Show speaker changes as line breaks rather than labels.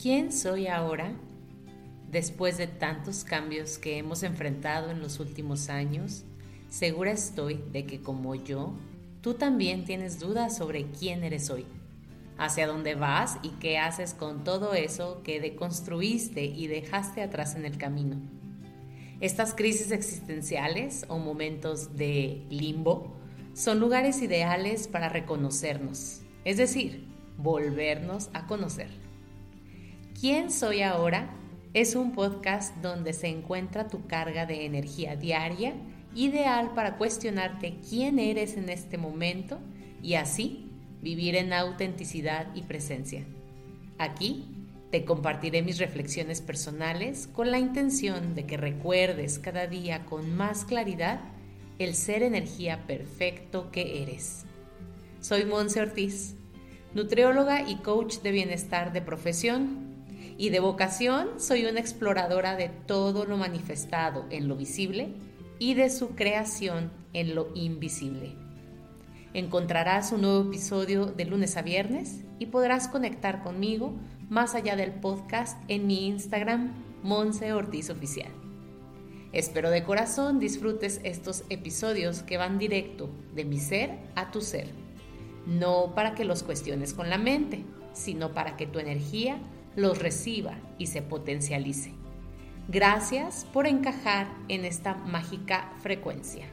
¿Quién soy ahora? Después de tantos cambios que hemos enfrentado en los últimos años, segura estoy de que como yo, tú también tienes dudas sobre quién eres hoy, hacia dónde vas y qué haces con todo eso que deconstruiste y dejaste atrás en el camino. Estas crisis existenciales o momentos de limbo son lugares ideales para reconocernos, es decir, volvernos a conocer. ¿Quién soy ahora? Es un podcast donde se encuentra tu carga de energía diaria, ideal para cuestionarte quién eres en este momento y así vivir en autenticidad y presencia. Aquí te compartiré mis reflexiones personales con la intención de que recuerdes cada día con más claridad el ser energía perfecto que eres. Soy Monse Ortiz, nutrióloga y coach de bienestar de profesión y de vocación soy una exploradora de todo lo manifestado en lo visible y de su creación en lo invisible. Encontrarás un nuevo episodio de lunes a viernes y podrás conectar conmigo más allá del podcast en mi Instagram, Monse Ortiz Oficial. Espero de corazón disfrutes estos episodios que van directo de mi ser a tu ser. No para que los cuestiones con la mente, sino para que tu energía los reciba y se potencialice. Gracias por encajar en esta mágica frecuencia.